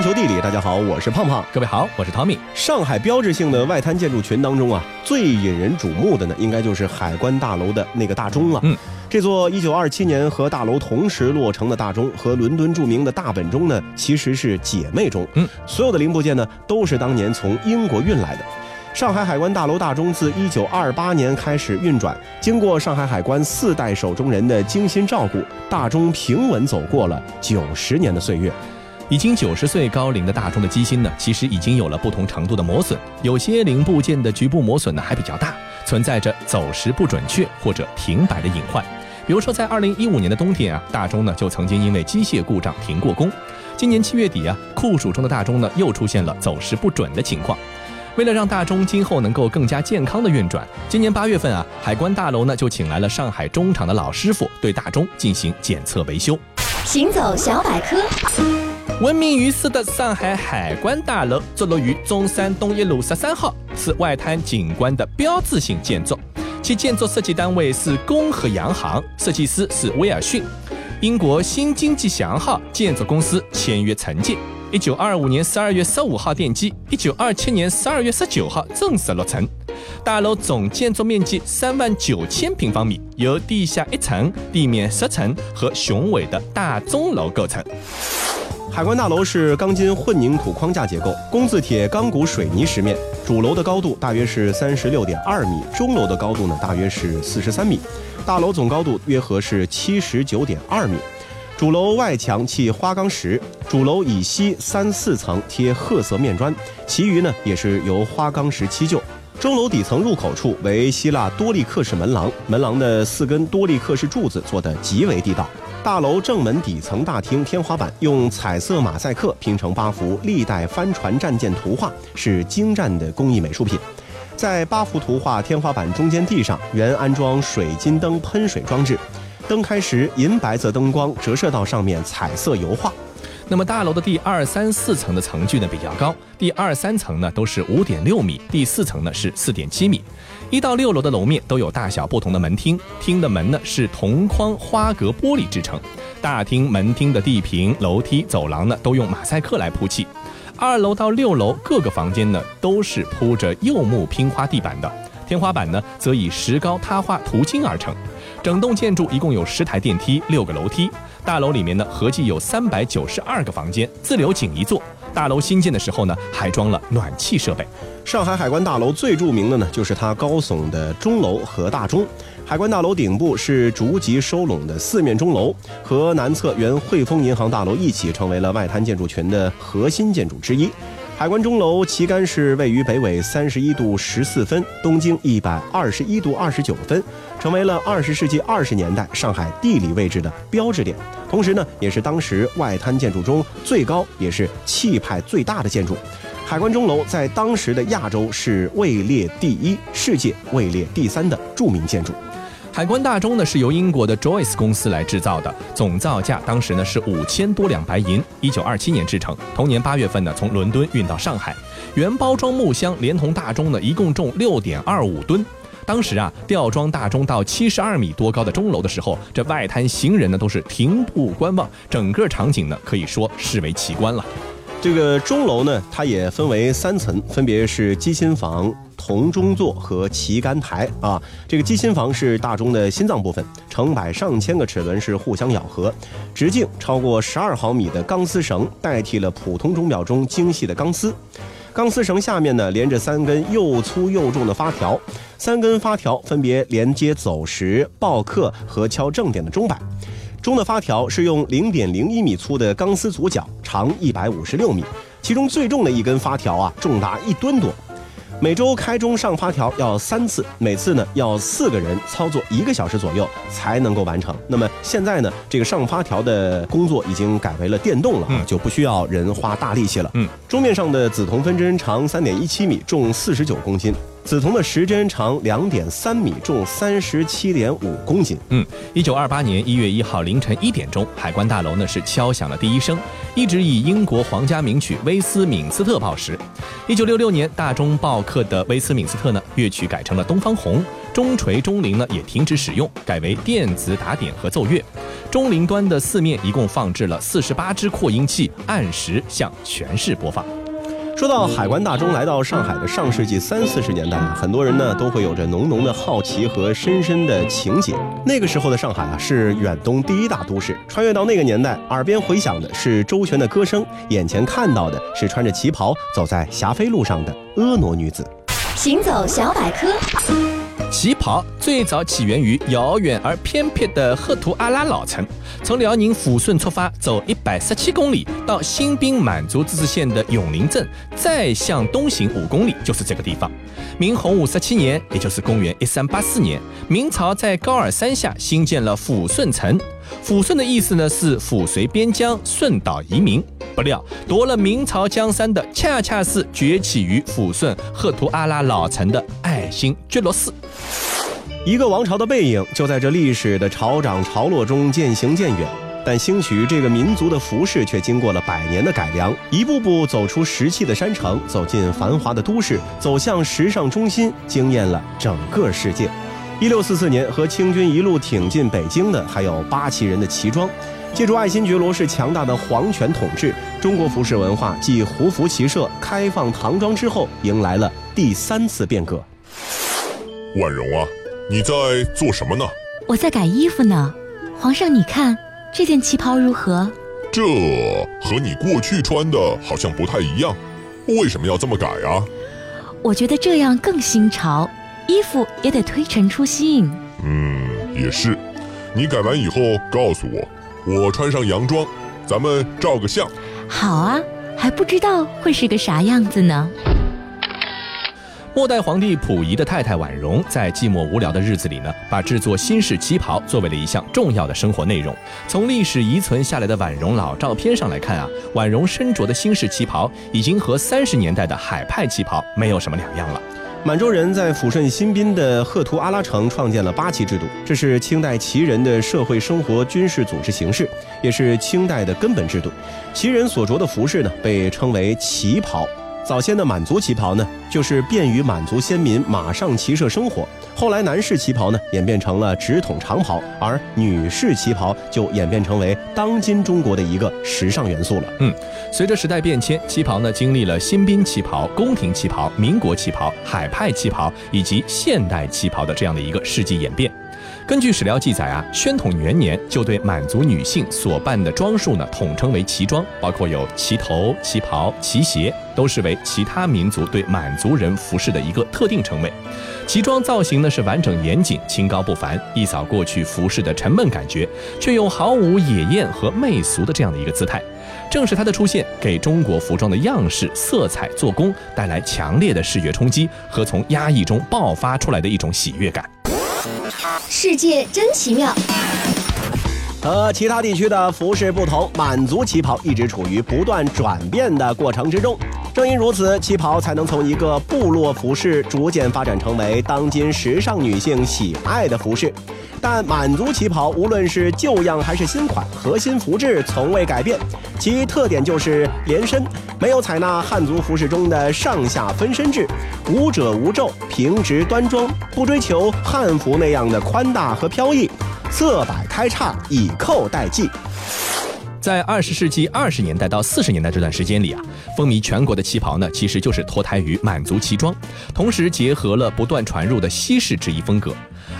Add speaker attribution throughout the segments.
Speaker 1: 环球地理，大家好，我是胖胖。
Speaker 2: 各位好，我是 Tommy。
Speaker 1: 上海标志性的外滩建筑群当中啊，最引人瞩目的呢，应该就是海关大楼的那个大钟了。
Speaker 2: 嗯，
Speaker 1: 这座1927年和大楼同时落成的大钟，和伦敦著名的大本钟呢，其实是姐妹钟。
Speaker 2: 嗯，
Speaker 1: 所有的零部件呢，都是当年从英国运来的。上海海关大楼大钟自1928年开始运转，经过上海海关四代手中人的精心照顾，大钟平稳走过了九十年的岁月。
Speaker 2: 已经九十岁高龄的大钟的机芯呢，其实已经有了不同程度的磨损，有些零部件的局部磨损呢还比较大，存在着走时不准确或者停摆的隐患。比如说，在二零一五年的冬天啊，大钟呢就曾经因为机械故障停过工。今年七月底啊，酷暑中的大钟呢又出现了走时不准的情况。为了让大钟今后能够更加健康的运转，今年八月份啊，海关大楼呢就请来了上海钟厂的老师傅对大钟进行检测维修。
Speaker 3: 行走小百科，
Speaker 2: 闻名于世的上海海关大楼坐落于中山东一路十三号，是外滩景观的标志性建筑。其建筑设计单位是工和洋行，设计师是威尔逊。英国新经济祥号建筑公司签约承建。一九二五年十二月十五号奠基，一九二七年十二月十九号正式落成。大楼总建筑面积三万九千平方米，由地下一层、地面十层和雄伟的大钟楼构成。
Speaker 1: 海关大楼是钢筋混凝土框架结构，工字铁钢骨水泥石面。主楼的高度大约是三十六点二米，钟楼的高度呢大约是四十三米，大楼总高度约合是七十九点二米。主楼外墙砌花岗石，主楼以西三四层贴褐色面砖，其余呢也是由花岗石砌就。钟楼底层入口处为希腊多利克式门廊，门廊的四根多利克式柱子做得极为地道。大楼正门底层大厅天花板用彩色马赛克拼成八幅历代帆船战舰图画，是精湛的工艺美术品。在八幅图画天花板中间地上原安装水晶灯喷水装置。灯开时，银白色灯光折射到上面，彩色油画。
Speaker 2: 那么大楼的第二、三、四层的层距呢比较高，第二、三层呢都是五点六米，第四层呢是四点七米。一到六楼的楼面都有大小不同的门厅，厅的门呢是铜框花格玻璃制成。大厅门厅的地坪、楼梯、走廊呢都用马赛克来铺砌。二楼到六楼各个房间呢都是铺着柚木拼花地板的，天花板呢则以石膏塌画涂金而成。整栋建筑一共有十台电梯、六个楼梯。大楼里面呢，合计有三百九十二个房间，自留井一座。大楼新建的时候呢，还装了暖气设备。
Speaker 1: 上海海关大楼最著名的呢，就是它高耸的钟楼和大钟。海关大楼顶部是逐级收拢的四面钟楼，和南侧原汇丰银行大楼一起，成为了外滩建筑群的核心建筑之一。海关钟楼旗杆是位于北纬三十一度十四分，东经一百二十一度二十九分，成为了二十世纪二十年代上海地理位置的标志点。同时呢，也是当时外滩建筑中最高也是气派最大的建筑。海关钟楼在当时的亚洲是位列第一，世界位列第三的著名建筑。
Speaker 2: 海关大钟呢是由英国的 Joyce 公司来制造的，总造价当时呢是五千多两白银，一九二七年制成，同年八月份呢从伦敦运到上海，原包装木箱连同大钟呢一共重六点二五吨。当时啊吊装大钟到七十二米多高的钟楼的时候，这外滩行人呢都是停步观望，整个场景呢可以说视为奇观了。
Speaker 1: 这个钟楼呢，它也分为三层，分别是机芯房、铜钟座和旗杆台啊。这个机芯房是大钟的心脏部分，成百上千个齿轮是互相咬合，直径超过十二毫米的钢丝绳代替了普通钟表中精细的钢丝。钢丝绳下面呢连着三根又粗又重的发条，三根发条分别连接走时、报刻和敲正点的钟摆。钟的发条是用零点零一米粗的钢丝组角，长一百五十六米，其中最重的一根发条啊，重达一吨多。每周开钟上发条要三次，每次呢要四个人操作一个小时左右才能够完成。那么现在呢，这个上发条的工作已经改为了电动了啊，就不需要人花大力气了。
Speaker 2: 嗯，
Speaker 1: 桌面上的紫铜分针长三点一七米，重四十九公斤。紫铜的时针长两点三米，重三十七点五公斤。
Speaker 2: 嗯，一九二八年一月一号凌晨一点钟，海关大楼呢是敲响了第一声，一直以英国皇家名曲《威斯敏斯特》报时。一九六六年，大钟报刻的威斯敏斯特呢乐曲改成了《东方红》，钟锤钟铃呢也停止使用，改为电子打点和奏乐。中林端的四面一共放置了四十八支扩音器，按时向全市播放。
Speaker 1: 说到海关大钟来到上海的上世纪三四十年代啊，很多人呢都会有着浓浓的好奇和深深的情结。那个时候的上海啊，是远东第一大都市。穿越到那个年代，耳边回响的是周璇的歌声，眼前看到的是穿着旗袍走在霞飞路上的婀娜女子。
Speaker 3: 行走小百科。
Speaker 2: 旗袍最早起源于遥远而偏僻的赫图阿拉老城，从辽宁抚顺出发，走一百十七公里到新宾满族自治县的永宁镇，再向东行五公里就是这个地方。明洪武十七年，也就是公元一三八四年，明朝在高尔山下兴建了抚顺城。抚顺的意思呢是抚绥边疆，顺岛移民。不料夺了明朝江山的，恰恰是崛起于抚顺赫图阿拉老城的新觉罗寺。
Speaker 1: 一个王朝的背影就在这历史的潮涨潮落中渐行渐远，但兴许这个民族的服饰却经过了百年的改良，一步步走出石器的山城，走进繁华的都市，走向时尚中心，惊艳了整个世界。一六四四年，和清军一路挺进北京的还有八旗人的旗装。借助爱新觉罗氏强大的皇权统治，中国服饰文化继胡服骑射、开放唐装之后，迎来了第三次变革。
Speaker 4: 婉容啊，你在做什么呢？
Speaker 5: 我在改衣服呢。皇上，你看这件旗袍如何？
Speaker 4: 这和你过去穿的好像不太一样，为什么要这么改啊？
Speaker 5: 我觉得这样更新潮，衣服也得推陈出新。
Speaker 4: 嗯，也是。你改完以后告诉我。我穿上洋装，咱们照个相。
Speaker 5: 好啊，还不知道会是个啥样子呢。
Speaker 2: 末代皇帝溥仪的太太婉容，在寂寞无聊的日子里呢，把制作新式旗袍作为了一项重要的生活内容。从历史遗存下来的婉容老照片上来看啊，婉容身着的新式旗袍已经和三十年代的海派旗袍没有什么两样了。
Speaker 1: 满洲人在抚顺新宾的赫图阿拉城创建了八旗制度，这是清代旗人的社会生活军事组织形式，也是清代的根本制度。旗人所着的服饰呢，被称为旗袍。早先的满族旗袍呢，就是便于满族先民马上骑射生活。后来男士旗袍呢，演变成了直筒长袍，而女士旗袍就演变成为当今中国的一个时尚元素了。
Speaker 2: 嗯，随着时代变迁，旗袍呢经历了新兵旗袍、宫廷旗袍、民国旗袍、海派旗袍以及现代旗袍的这样的一个世纪演变。根据史料记载啊，宣统元年就对满族女性所扮的装束呢统称为旗装，包括有旗头、旗袍、旗鞋，都视为其他民族对满族人服饰的一个特定称谓。旗装造型呢是完整严谨、清高不凡，一扫过去服饰的沉闷感觉，却又毫无野艳和媚俗的这样的一个姿态。正是它的出现，给中国服装的样式、色彩、做工带来强烈的视觉冲击和从压抑中爆发出来的一种喜悦感。
Speaker 3: 世界真奇妙。
Speaker 1: 和其他地区的服饰不同，满族旗袍一直处于不断转变的过程之中。正因如此，旗袍才能从一个部落服饰逐渐发展成为当今时尚女性喜爱的服饰。但满族旗袍无论是旧样还是新款，核心服制从未改变，其特点就是连身，没有采纳汉族服饰中的上下分身制，无褶无皱，平直端庄，不追求汉服那样的宽大和飘逸，色摆开叉，以扣代系。
Speaker 2: 在二十世纪二十年代到四十年代这段时间里啊，风靡全国的旗袍呢，其实就是脱胎于满族旗装，同时结合了不断传入的西式制衣风格。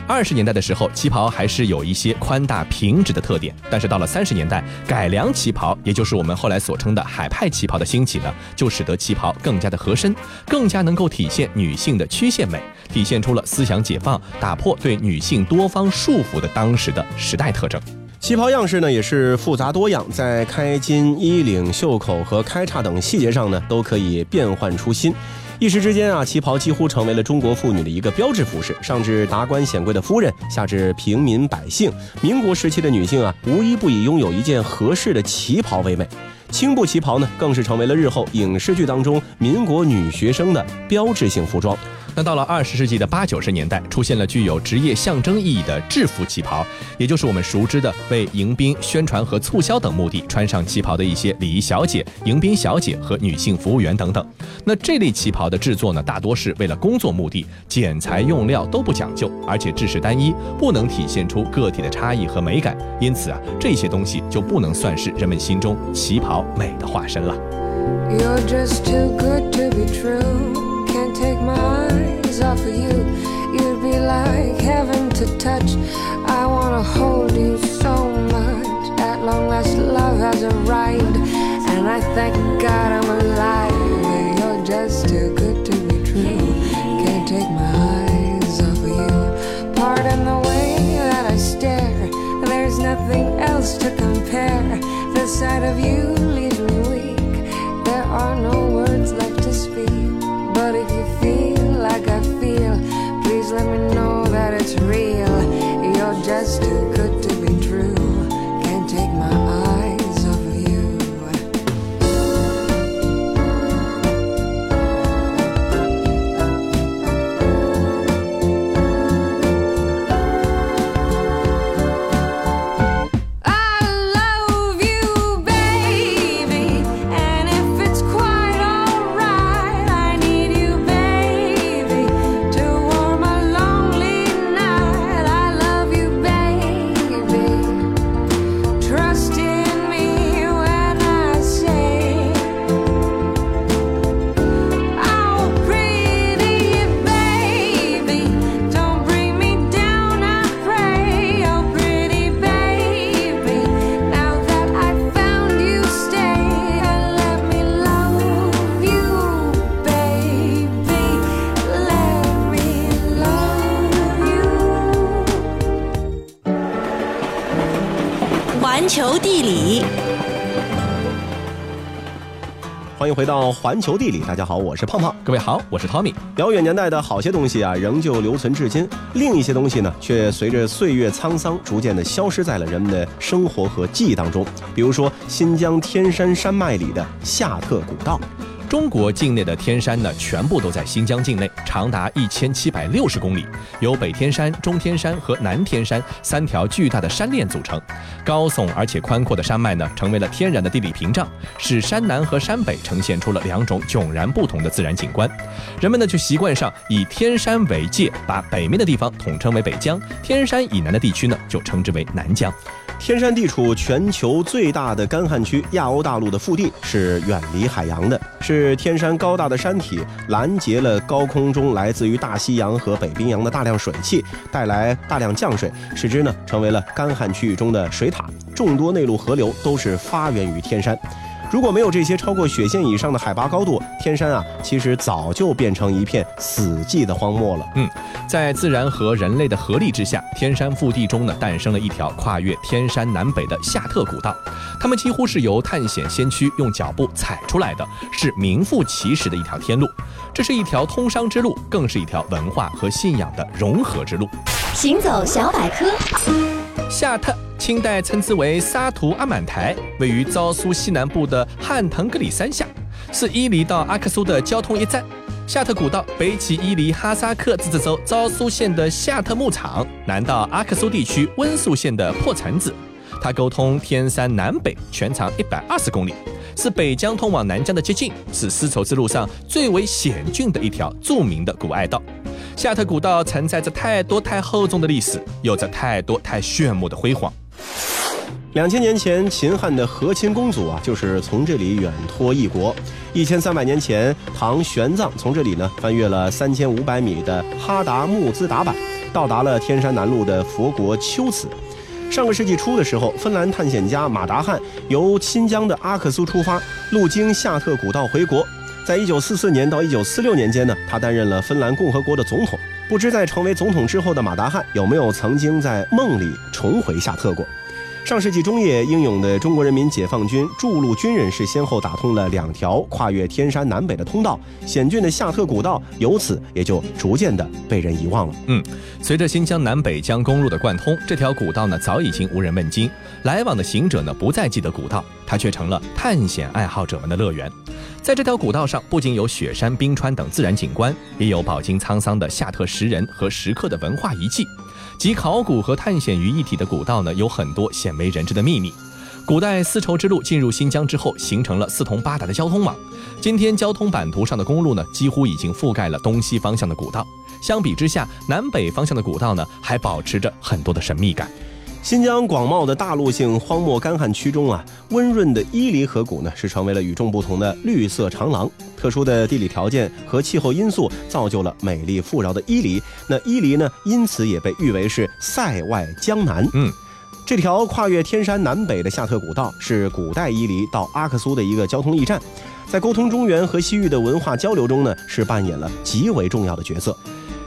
Speaker 2: 二十年代的时候，旗袍还是有一些宽大平直的特点，但是到了三十年代，改良旗袍，也就是我们后来所称的海派旗袍的兴起呢，就使得旗袍更加的合身，更加能够体现女性的曲线美，体现出了思想解放、打破对女性多方束缚的当时的时代特征。
Speaker 1: 旗袍样式呢也是复杂多样，在开襟、衣领、袖口和开叉等细节上呢都可以变换出新。一时之间啊，旗袍几乎成为了中国妇女的一个标志服饰，上至达官显贵的夫人，下至平民百姓，民国时期的女性啊，无一不以拥有一件合适的旗袍为美。青布旗袍呢，更是成为了日后影视剧当中民国女学生的标志性服装。
Speaker 2: 那到了二十世纪的八九十年代，出现了具有职业象征意义的制服旗袍，也就是我们熟知的为迎宾、宣传和促销等目的穿上旗袍的一些礼仪小姐、迎宾小姐和女性服务员等等。那这类旗袍的制作呢，大多是为了工作目的，剪裁用料都不讲究，而且制式单一，不能体现出个体的差异和美感。因此啊，这些东西就不能算是人们心中旗袍美的化身了。
Speaker 6: You're just too good to be true. Can't take my eyes off of you. You'd be like heaven to touch. I wanna hold you so much. At long last, love has arrived, and I thank God I'm alive. You're just too good to be true. Can't take my eyes off of you. Pardon the way that I stare. There's nothing else to compare. The sight of you
Speaker 1: 回到环球地理，大家好，我是胖胖。
Speaker 2: 各位好，我是 Tommy。
Speaker 1: 遥远年代的好些东西啊，仍旧留存至今；另一些东西呢，却随着岁月沧桑，逐渐的消失在了人们的生活和记忆当中。比如说，新疆天山山脉里的夏特古道。
Speaker 2: 中国境内的天山呢，全部都在新疆境内，长达一千七百六十公里，由北天山、中天山和南天山三条巨大的山链组成。高耸而且宽阔的山脉呢，成为了天然的地理屏障，使山南和山北呈现出了两种迥然不同的自然景观。人们呢，就习惯上以天山为界，把北面的地方统称为北疆，天山以南的地区呢，就称之为南疆。
Speaker 1: 天山地处全球最大的干旱区亚欧大陆的腹地，是远离海洋的，是天山高大的山体拦截了高空中来自于大西洋和北冰洋的大量水汽，带来大量降水，使之呢成为了干旱区域中的水塔。众多内陆河流都是发源于天山。如果没有这些超过雪线以上的海拔高度，天山啊，其实早就变成一片死寂的荒漠了。
Speaker 2: 嗯在自然和人类的合力之下，天山腹地中呢诞生了一条跨越天山南北的夏特古道。它们几乎是由探险先驱用脚步踩出来的，是名副其实的一条天路。这是一条通商之路，更是一条文化和信仰的融合之路。
Speaker 3: 行走小百科，
Speaker 2: 夏特，清代称之为沙图阿满台，位于昭苏西南部的汉腾格里山下，是伊犁到阿克苏的交通驿站。夏特古道北起伊犁哈萨克自治州昭苏县的夏特牧场，南到阿克苏地区温宿县的破城子。它沟通天山南北，全长一百二十公里，是北疆通往南疆的捷径，是丝绸之路上最为险峻的一条著名的古隘道。夏特古道承载着太多太厚重的历史，有着太多太炫目的辉煌。
Speaker 1: 两千年前，秦汉的和亲公主啊，就是从这里远托异国。一千三百年前，唐玄奘从这里呢翻越了三千五百米的哈达木兹达坂，到达了天山南麓的佛国秋瓷。上个世纪初的时候，芬兰探险家马达汉由新疆的阿克苏出发，路经夏特古道回国。在一九四四年到一九四六年间呢，他担任了芬兰共和国的总统。不知在成为总统之后的马达汉有没有曾经在梦里重回夏特过？上世纪中叶，英勇的中国人民解放军筑路军人是先后打通了两条跨越天山南北的通道，险峻的夏特古道由此也就逐渐的被人遗忘了。
Speaker 2: 嗯随着新疆南北疆公路的贯通，这条古道呢早已经无人问津，来往的行者呢不再记得古道，它却成了探险爱好者们的乐园。在这条古道上，不仅有雪山、冰川等自然景观，也有饱经沧桑的夏特石人和石刻的文化遗迹。集考古和探险于一体的古道呢，有很多鲜为人知的秘密。古代丝绸之路进入新疆之后，形成了四通八达的交通网。今天交通版图上的公路呢，几乎已经覆盖了东西方向的古道。相比之下，南北方向的古道呢，还保持着很多的神秘感。
Speaker 1: 新疆广袤的大陆性荒漠干旱区中啊，温润的伊犁河谷呢，是成为了与众不同的绿色长廊。特殊的地理条件和气候因素造就了美丽富饶的伊犁。那伊犁呢，因此也被誉为是塞外江南。
Speaker 2: 嗯，
Speaker 1: 这条跨越天山南北的夏特古道是古代伊犁到阿克苏的一个交通驿站，在沟通中原和西域的文化交流中呢，是扮演了极为重要的角色。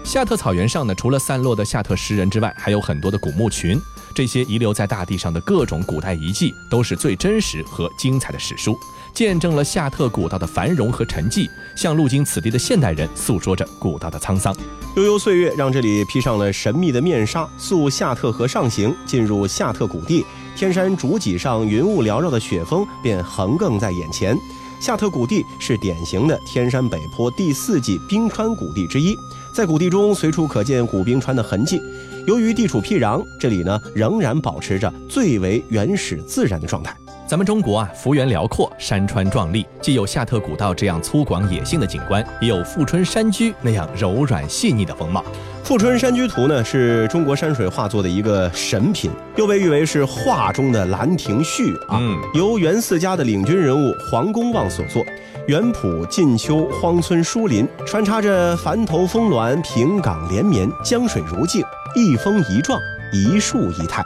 Speaker 2: 夏特草原上呢，除了散落的夏特石人之外，还有很多的古墓群。这些遗留在大地上的各种古代遗迹，都是最真实和精彩的史书，见证了夏特古道的繁荣和沉寂，向路经此地的现代人诉说着古道的沧桑。
Speaker 1: 悠悠岁月让这里披上了神秘的面纱，溯夏特河上行，进入夏特谷地，天山主脊上云雾缭绕的雪峰便横亘在眼前。夏特谷地是典型的天山北坡第四纪冰川谷地之一，在谷地中随处可见古冰川的痕迹。由于地处僻壤，这里呢仍然保持着最为原始自然的状态。
Speaker 2: 咱们中国啊，幅员辽阔，山川壮丽，既有夏特古道这样粗犷野性的景观，也有富春山居那样柔软细腻的风貌。
Speaker 1: 《富春山居图》呢，是中国山水画作的一个神品，又被誉为是画中的《兰亭序》啊。
Speaker 2: 嗯
Speaker 1: 由袁四家的领军人物黄公望所作，原谱近秋荒村疏林，穿插着帆头峰峦、平岗连绵、江水如镜，一峰一状，一树一态。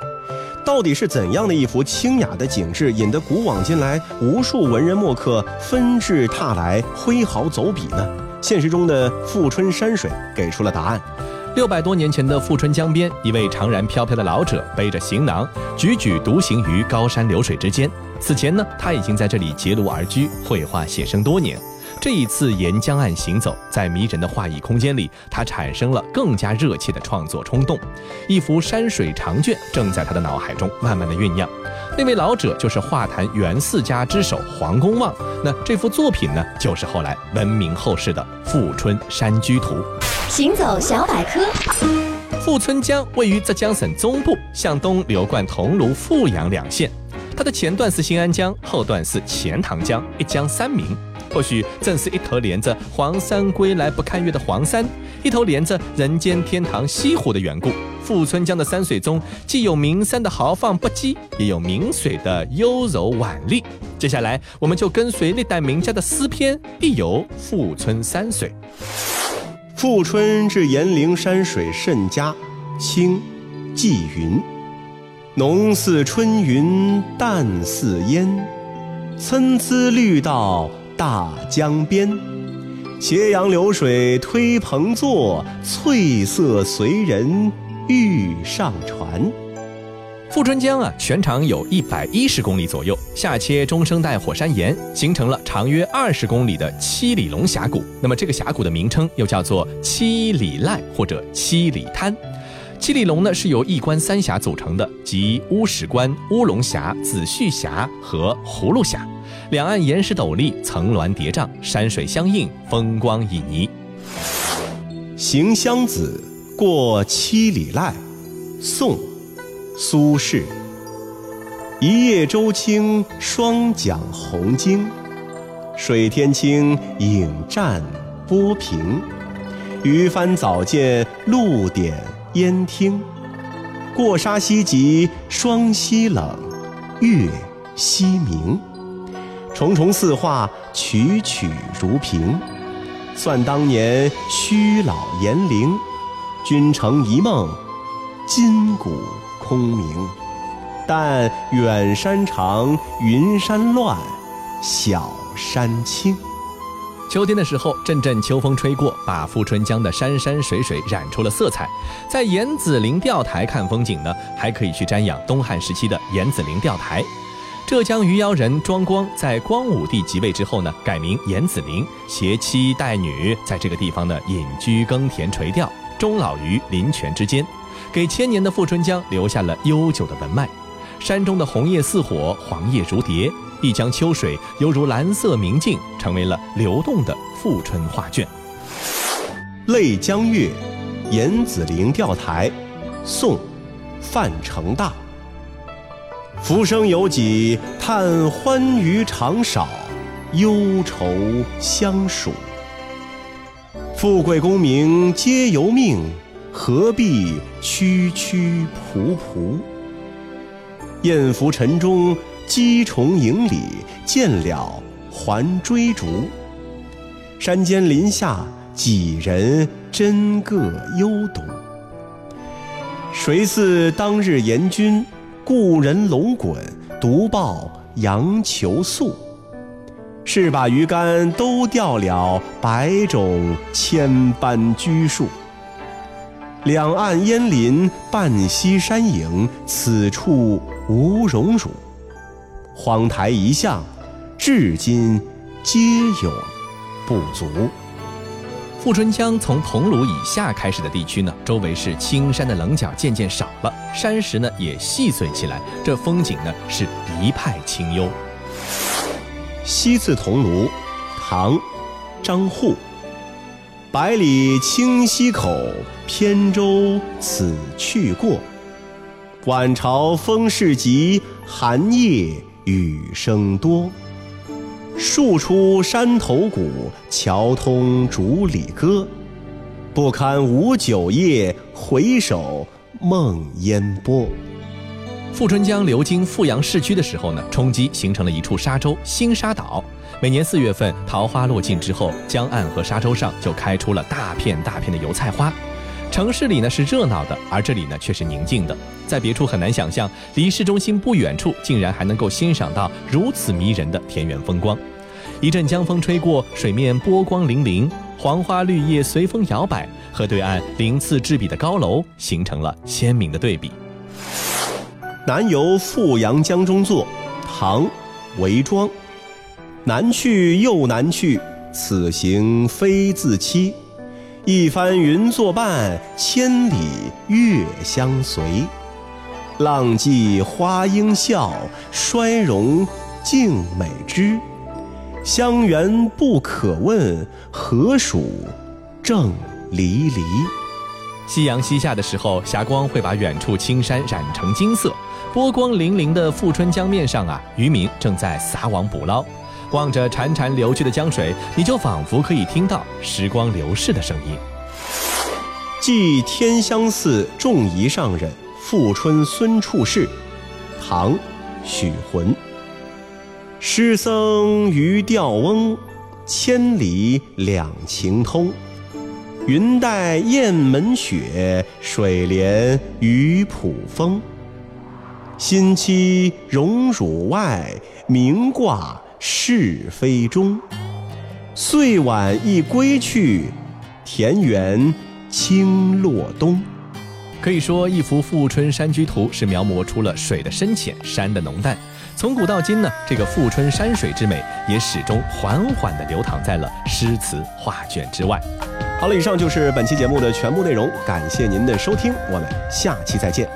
Speaker 1: 到底是怎样的一幅清雅的景致，引得古往今来无数文人墨客纷至沓来，挥毫走笔呢？现实中的富春山水给出了答案。
Speaker 2: 六百多年前的富春江边，一位长髯飘飘的老者背着行囊，踽踽独行于高山流水之间。此前呢，他已经在这里结庐而居，绘画写生多年。这一次沿江岸行走，在迷人的画意空间里，他产生了更加热切的创作冲动。一幅山水长卷正在他的脑海中慢慢的酝酿。那位老者就是画坛元四家之首黄公望。那这幅作品呢，就是后来闻名后世的《富春山居图》。
Speaker 3: 行走小百科，
Speaker 2: 富春江位于浙江省中部，向东流贯桐庐、富阳两县。它的前段是新安江，后段是钱塘江，一江三名。或许正是一头连着“黄山归来不看月”的黄山，一头连着人间天堂西湖的缘故。富春江的山水中，既有名山的豪放不羁，也有明水的优柔婉丽。接下来，我们就跟随历代名家的诗篇，一游富春山水。
Speaker 1: 富春至岩陵山水甚佳，清，纪云。浓似春云，淡似烟，参差绿道大江边。斜阳流水推蓬坐，翠色随人欲上船。
Speaker 2: 富春江啊，全长有一百一十公里左右，下切中生代火山岩，形成了长约二十公里的七里龙峡谷。那么这个峡谷的名称又叫做七里濑或者七里滩。七里龙呢是由一关三峡组成的，即乌石关、乌龙峡、子虚峡和葫芦峡。两岸岩石陡立，层峦叠嶂，山水相映，风光旖旎。
Speaker 1: 行香子过七里濑，宋·苏轼。一叶舟轻双桨红经，水天清，影战波平。渔帆早见露点烟听，过沙溪急霜溪冷，月西明。重重四画，曲曲如平。算当年虚老严陵，君承一梦，今古空明。但远山长，云山乱，小山青。
Speaker 2: 秋天的时候，阵阵秋风吹过，把富春江的山山水水染出了色彩。在严子陵钓台看风景呢，还可以去瞻仰东汉时期的严子陵钓台。浙江余姚人庄光在光武帝即位之后呢，改名严子陵，携妻带女在这个地方呢隐居耕田垂钓，终老于林泉之间，给千年的富春江留下了悠久的文脉。山中的红叶似火，黄叶如蝶，一江秋水犹如蓝色明镜，成为了流动的富春画卷。
Speaker 1: 《泪江月》，严子陵钓台，宋，范成大。浮生有几叹欢娱长少，忧愁相属。富贵功名皆由命，何必区区仆仆？雁浮沉中击虫营里，见了还追逐。山间林下几人真个幽独？谁似当日阎君？故人龙滚，独抱杨球宿。是把鱼竿都钓了，百种千般拘束。两岸烟林半溪山影，此处无荣辱。荒台一向，至今皆有不足。
Speaker 2: 富春江从桐庐以下开始的地区呢，周围是青山的棱角渐渐少了，山石呢也细碎起来，这风景呢是一派清幽。
Speaker 1: 西次桐庐，唐，张祜。百里清溪口，扁舟此去过。晚潮风势急，寒夜雨声多。树出山头谷，桥通竹里歌。不堪无酒夜，回首梦烟波。
Speaker 2: 富春江流经富阳市区的时候呢，冲击形成了一处沙洲——新沙岛。每年四月份，桃花落尽之后，江岸和沙洲上就开出了大片大片的油菜花。城市里呢是热闹的，而这里呢却是宁静的。在别处很难想象，离市中心不远处竟然还能够欣赏到如此迷人的田园风光。一阵江风吹过，水面波光粼粼，黄花绿叶随风摇摆，和对岸鳞次栉比的高楼形成了鲜明的对比。
Speaker 1: 南游富阳江中作，唐，韦庄。南去又南去，此行非自欺。一番云作伴，千里月相随。浪迹花应笑，衰容静美之。香园不可问，何属正离离？
Speaker 2: 夕阳西下的时候，霞光会把远处青山染成金色。波光粼粼的富春江面上啊，渔民正在撒网捕捞。望着潺潺流去的江水，你就仿佛可以听到时光流逝的声音。
Speaker 1: 寄天香寺仲仪上人富春孙处士，唐，许浑。诗僧渔钓翁，千里两情通。云带雁门雪，水连鱼浦风。心期荣辱外，名挂是非中。岁晚一归去，田园青落冬。
Speaker 2: 可以说，一幅富春山居图是描摹出了水的深浅、山的浓淡。从古到今呢，这个富春山水之美也始终缓缓地流淌在了诗词画卷之外。
Speaker 1: 好了，以上就是本期节目的全部内容，感谢您的收听，我们下期再见。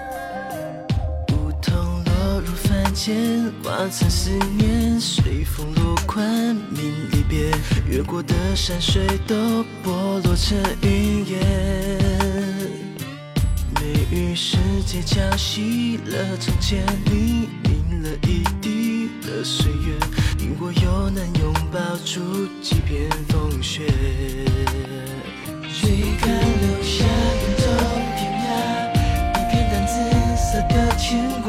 Speaker 7: 梧桐落入凡间，瓦层思念，随风落款，明离别，越过的山水都剥落成云烟。梅雨世界浇熄了从前，黎明了一地的岁月，你我又难拥抱住几片风雪。追赶留下远走天涯，一片淡紫色的牵